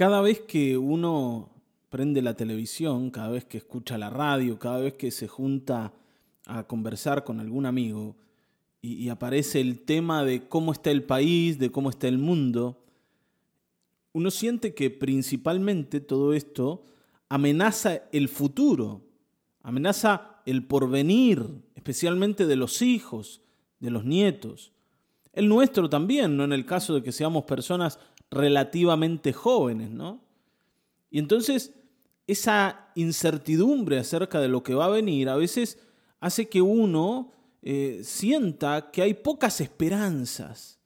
Cada vez que uno prende la televisión, cada vez que escucha la radio, cada vez que se junta a conversar con algún amigo y, aparece el tema de cómo está el país, de cómo está el mundo, uno siente que principalmente todo esto amenaza el futuro, amenaza el porvenir, especialmente de los hijos, de los nietos. El nuestro también, no en el caso de que seamos personas relativamente jóvenes, ¿no? Y entonces esa incertidumbre acerca de lo que va a venir a veces hace que uno eh, sienta que hay pocas esperanzas.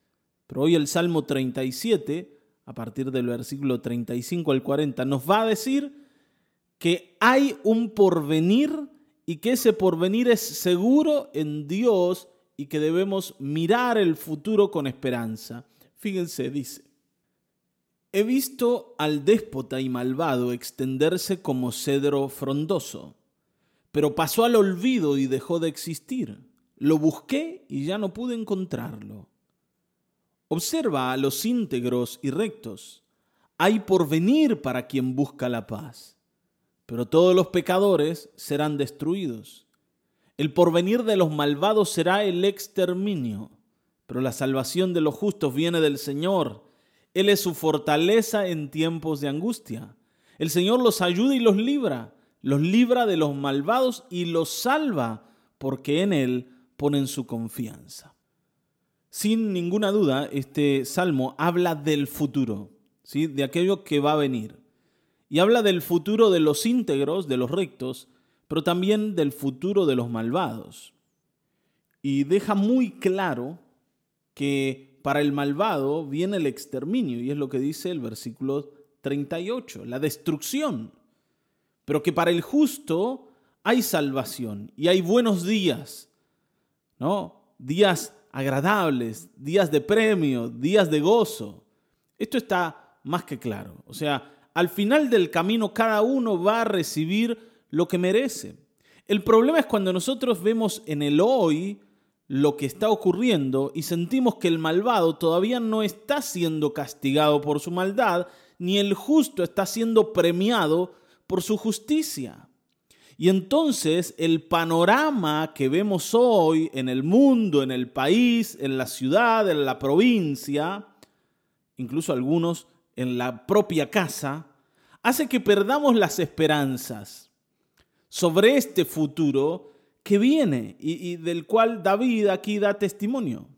Pero hoy el Salmo 37, a partir del versículo 35 al 40, nos va a decir que hay un porvenir y que ese porvenir es seguro en Dios y que debemos mirar el futuro con esperanza. Fíjense, dice, he visto al déspota y malvado extenderse como cedro frondoso, pero pasó al olvido y dejó de existir. Lo busqué y ya no pude encontrarlo. Observa a los íntegros y rectos. Hay porvenir para quien busca la paz, pero todos los pecadores serán destruidos. El porvenir de los malvados será el exterminio, pero la salvación de los justos viene del Señor. Él es su fortaleza en tiempos de angustia. El Señor los ayuda y los libra, los libra de los malvados y los salva, porque en Él ponen su confianza. Sin ninguna duda, este salmo habla del futuro, ¿sí? de aquello que va a venir. Y habla del futuro de los íntegros, de los rectos, pero también del futuro de los malvados. Y deja muy claro que para el malvado viene el exterminio, y es lo que dice el versículo 38, la destrucción. Pero que para el justo hay salvación y hay buenos días, ¿no? Días agradables, días de premio, días de gozo. Esto está más que claro. O sea, al final del camino cada uno va a recibir lo que merece. El problema es cuando nosotros vemos en el hoy lo que está ocurriendo y sentimos que el malvado todavía no está siendo castigado por su maldad, ni el justo está siendo premiado por su justicia. Y entonces el panorama que vemos hoy en el mundo, en el país, en la ciudad, en la provincia, incluso algunos en la propia casa, hace que perdamos las esperanzas sobre este futuro que viene y, del cual David aquí da testimonio.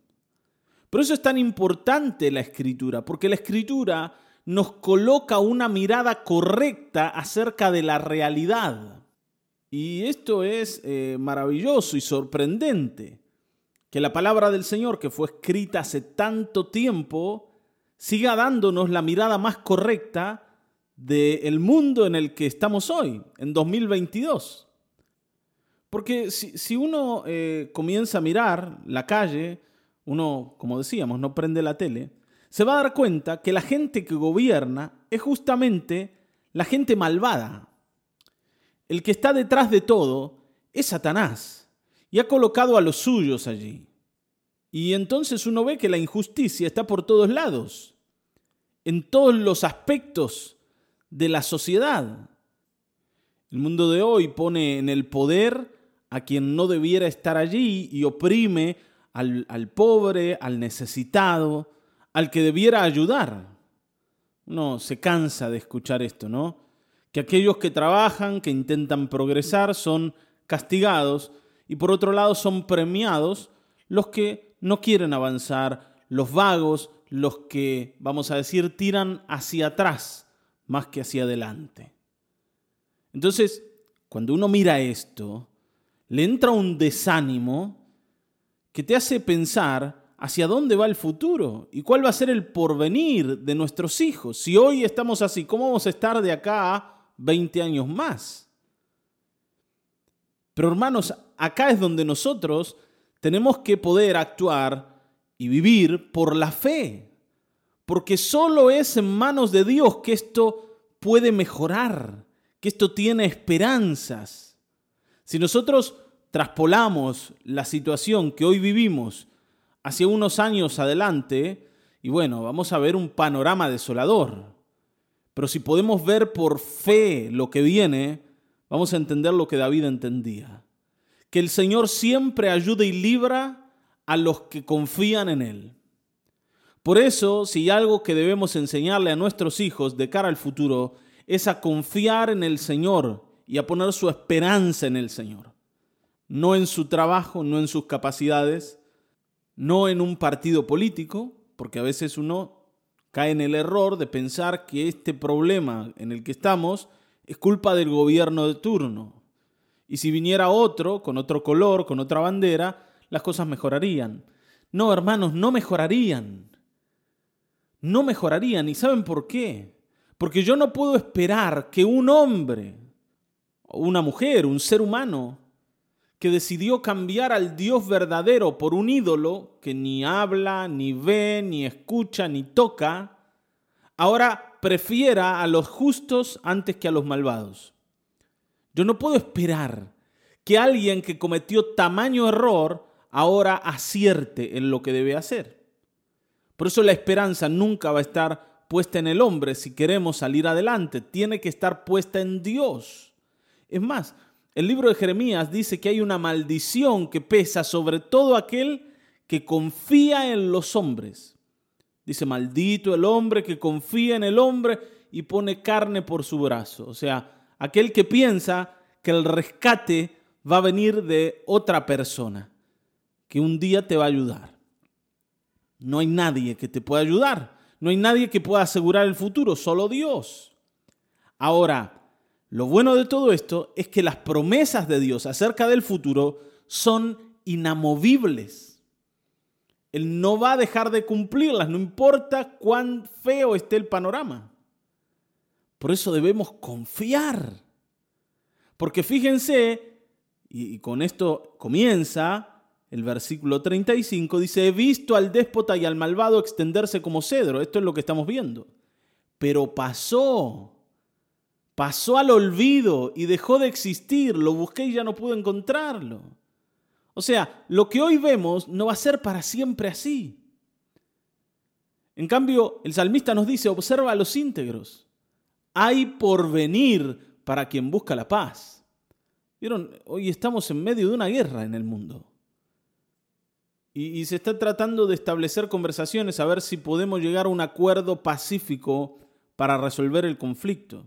Por eso es tan importante la escritura, porque la escritura nos coloca una mirada correcta acerca de la realidad. Y esto es eh, maravilloso y sorprendente, que la palabra del Señor, que fue escrita hace tanto tiempo, siga dándonos la mirada más correcta del mundo en el que estamos hoy, en 2022. Porque si, uno eh, comienza a mirar la calle, uno, como decíamos, no prende la tele, se va a dar cuenta que la gente que gobierna es justamente la gente malvada. El que está detrás de todo es Satanás y ha colocado a los suyos allí. Y entonces uno ve que la injusticia está por todos lados, en todos los aspectos de la sociedad. El mundo de hoy pone en el poder a quien no debiera estar allí y oprime al, pobre, al necesitado, al que debiera ayudar. Uno se cansa de escuchar esto, ¿no? Que aquellos que trabajan, que intentan progresar, son castigados y por otro lado son premiados los que no quieren avanzar, los vagos, los que, vamos a decir, tiran hacia atrás más que hacia adelante. Entonces, cuando uno mira esto, le entra un desánimo que te hace pensar hacia dónde va el futuro y cuál va a ser el porvenir de nuestros hijos. Si hoy estamos así, ¿cómo vamos a estar de acá a 20 años más? Pero hermanos, acá es donde nosotros tenemos que poder actuar y vivir por la fe porque solo es en manos de Dios que esto puede mejorar, que esto tiene esperanzas. Si nosotros traspolamos la situación que hoy vivimos hacia unos años adelante, y bueno, vamos a ver un panorama desolador. Pero si podemos ver por fe lo que viene, vamos a entender lo que David entendía. Que el Señor siempre ayuda y libra a los que confían en Él. Por eso, si hay algo que debemos enseñarle a nuestros hijos de cara al futuro, es a confiar en el Señor y a poner su esperanza en el Señor. No en su trabajo, no en sus capacidades, no en un partido político, porque a veces uno cae en el error de pensar que este problema en el que estamos es culpa del gobierno de turno. Y si viniera otro, con otro color, con otra bandera, las cosas mejorarían. No, hermanos, no mejorarían. No mejorarían. ¿Y saben por qué? Porque yo no puedo esperar que un hombre, una mujer, un ser humano, que decidió cambiar al Dios verdadero por un ídolo que ni habla, ni ve, ni escucha, ni toca, ahora prefiera a los justos antes que a los malvados. Yo no puedo esperar que alguien que cometió tamaño error ahora acierte en lo que debe hacer. Por eso la esperanza nunca va a estar puesta en el hombre si queremos salir adelante, tiene que estar puesta en Dios. Es más, el libro de Jeremías dice que hay una maldición que pesa sobre todo aquel que confía en los hombres. Dice, maldito el hombre que confía en el hombre y pone carne por su brazo. O sea, aquel que piensa que el rescate va a venir de otra persona, que un día te va a ayudar. No hay nadie que te pueda ayudar. No hay nadie que pueda asegurar el futuro, solo Dios. Ahora, lo bueno de todo esto es que las promesas de Dios acerca del futuro son inamovibles. Él no va a dejar de cumplirlas, no importa cuán feo esté el panorama. Por eso debemos confiar. Porque fíjense, y con esto comienza el versículo 35, dice, he visto al déspota y al malvado extenderse como cedro. Esto es lo que estamos viendo. Pero pasó pasó al olvido y dejó de existir, lo busqué y ya no pude encontrarlo. O sea, lo que hoy vemos no va a ser para siempre así. En cambio, el salmista nos dice, observa a los íntegros. Hay porvenir para quien busca la paz. ¿Vieron? Hoy estamos en medio de una guerra en el mundo. Y, y se está tratando de establecer conversaciones a ver si podemos llegar a un acuerdo pacífico para resolver el conflicto.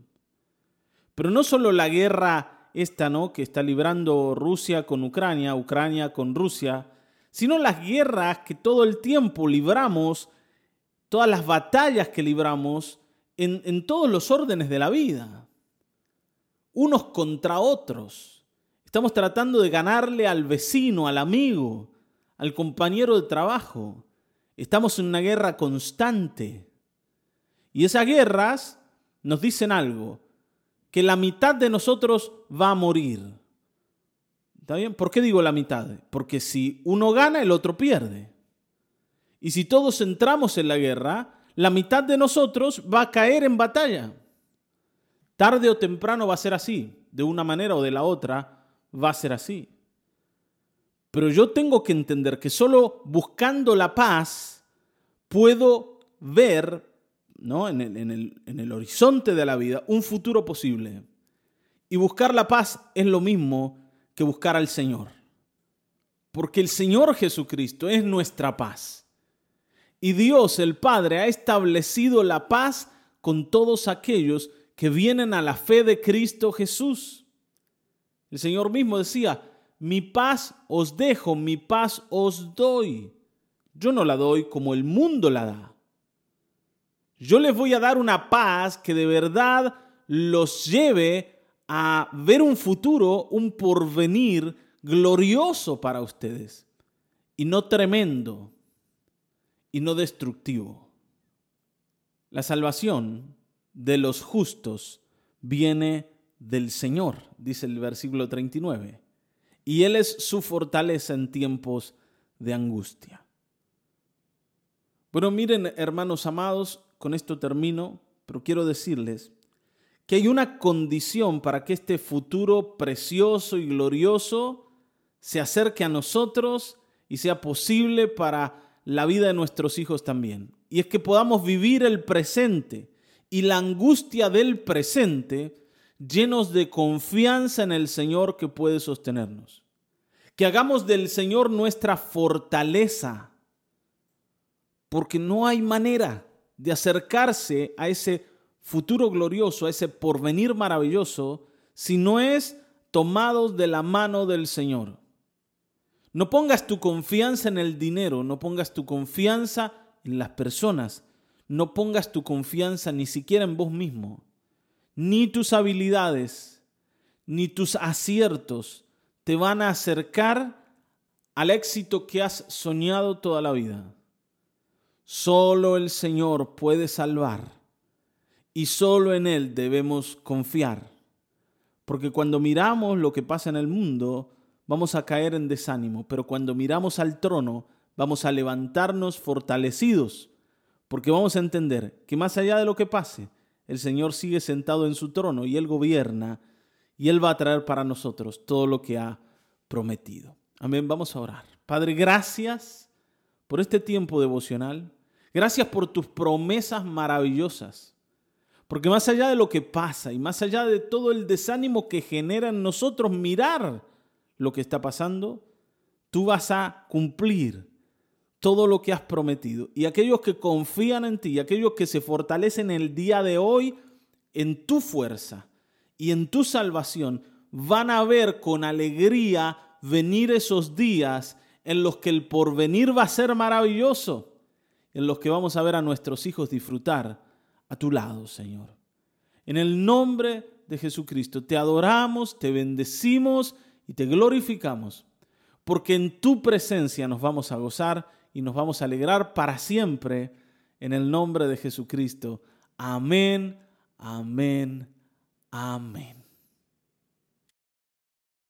Pero no solo la guerra esta, ¿no? que está librando Rusia con Ucrania, Ucrania con Rusia, sino las guerras que todo el tiempo libramos, todas las batallas que libramos en, en todos los órdenes de la vida, unos contra otros. Estamos tratando de ganarle al vecino, al amigo, al compañero de trabajo. Estamos en una guerra constante. Y esas guerras nos dicen algo que la mitad de nosotros va a morir. ¿Está bien? ¿Por qué digo la mitad? Porque si uno gana, el otro pierde. Y si todos entramos en la guerra, la mitad de nosotros va a caer en batalla. Tarde o temprano va a ser así. De una manera o de la otra va a ser así. Pero yo tengo que entender que solo buscando la paz puedo ver ¿no? en, el, en el horizonte de la vida un futuro posible. Y buscar la paz es lo mismo que buscar al Señor. Porque el Señor Jesucristo es nuestra paz. Y Dios el Padre ha establecido la paz con todos aquellos que vienen a la fe de Cristo Jesús. El Señor mismo decía, mi paz os dejo, mi paz os doy. Yo no la doy como el mundo la da. Yo les voy a dar una paz que de verdad los lleve a ver un futuro, un porvenir glorioso para ustedes y no tremendo y no destructivo. La salvación de los justos viene del Señor, dice el versículo 39, y Él es su fortaleza en tiempos de angustia. Bueno, miren, hermanos amados, con esto termino, pero quiero decirles que hay una condición para que este futuro precioso y glorioso se acerque a nosotros y sea posible para la vida de nuestros hijos también. Y es que podamos vivir el presente y la angustia del presente, llenos de confianza en el Señor que puede sostenernos. Que hagamos del Señor nuestra fortaleza, porque no hay manera de acercarse a ese futuro glorioso, a ese porvenir maravilloso, si no es tomados de la mano del Señor. No pongas tu confianza en el dinero, no pongas tu confianza en las personas, no pongas tu confianza ni siquiera en vos mismo, ni tus habilidades, ni tus aciertos te van a acercar al éxito que has soñado toda la vida. Solo el Señor puede salvar y solo en Él debemos confiar. Porque cuando miramos lo que pasa en el mundo, vamos a caer en desánimo, pero cuando miramos al trono, vamos a levantarnos fortalecidos, porque vamos a entender que más allá de lo que pase, el Señor sigue sentado en su trono y Él gobierna y Él va a traer para nosotros todo lo que ha prometido. Amén, vamos a orar. Padre, gracias por este tiempo devocional. Gracias por tus promesas maravillosas. Porque más allá de lo que pasa y más allá de todo el desánimo que genera en nosotros mirar lo que está pasando, tú vas a cumplir todo lo que has prometido. Y aquellos que confían en ti, aquellos que se fortalecen el día de hoy en tu fuerza y en tu salvación, van a ver con alegría venir esos días en los que el porvenir va a ser maravilloso, en los que vamos a ver a nuestros hijos disfrutar a tu lado, Señor. En el nombre de Jesucristo te adoramos, te bendecimos y te glorificamos, porque en tu presencia nos vamos a gozar y nos vamos a alegrar para siempre. En el nombre de Jesucristo. Amén, amén, amén.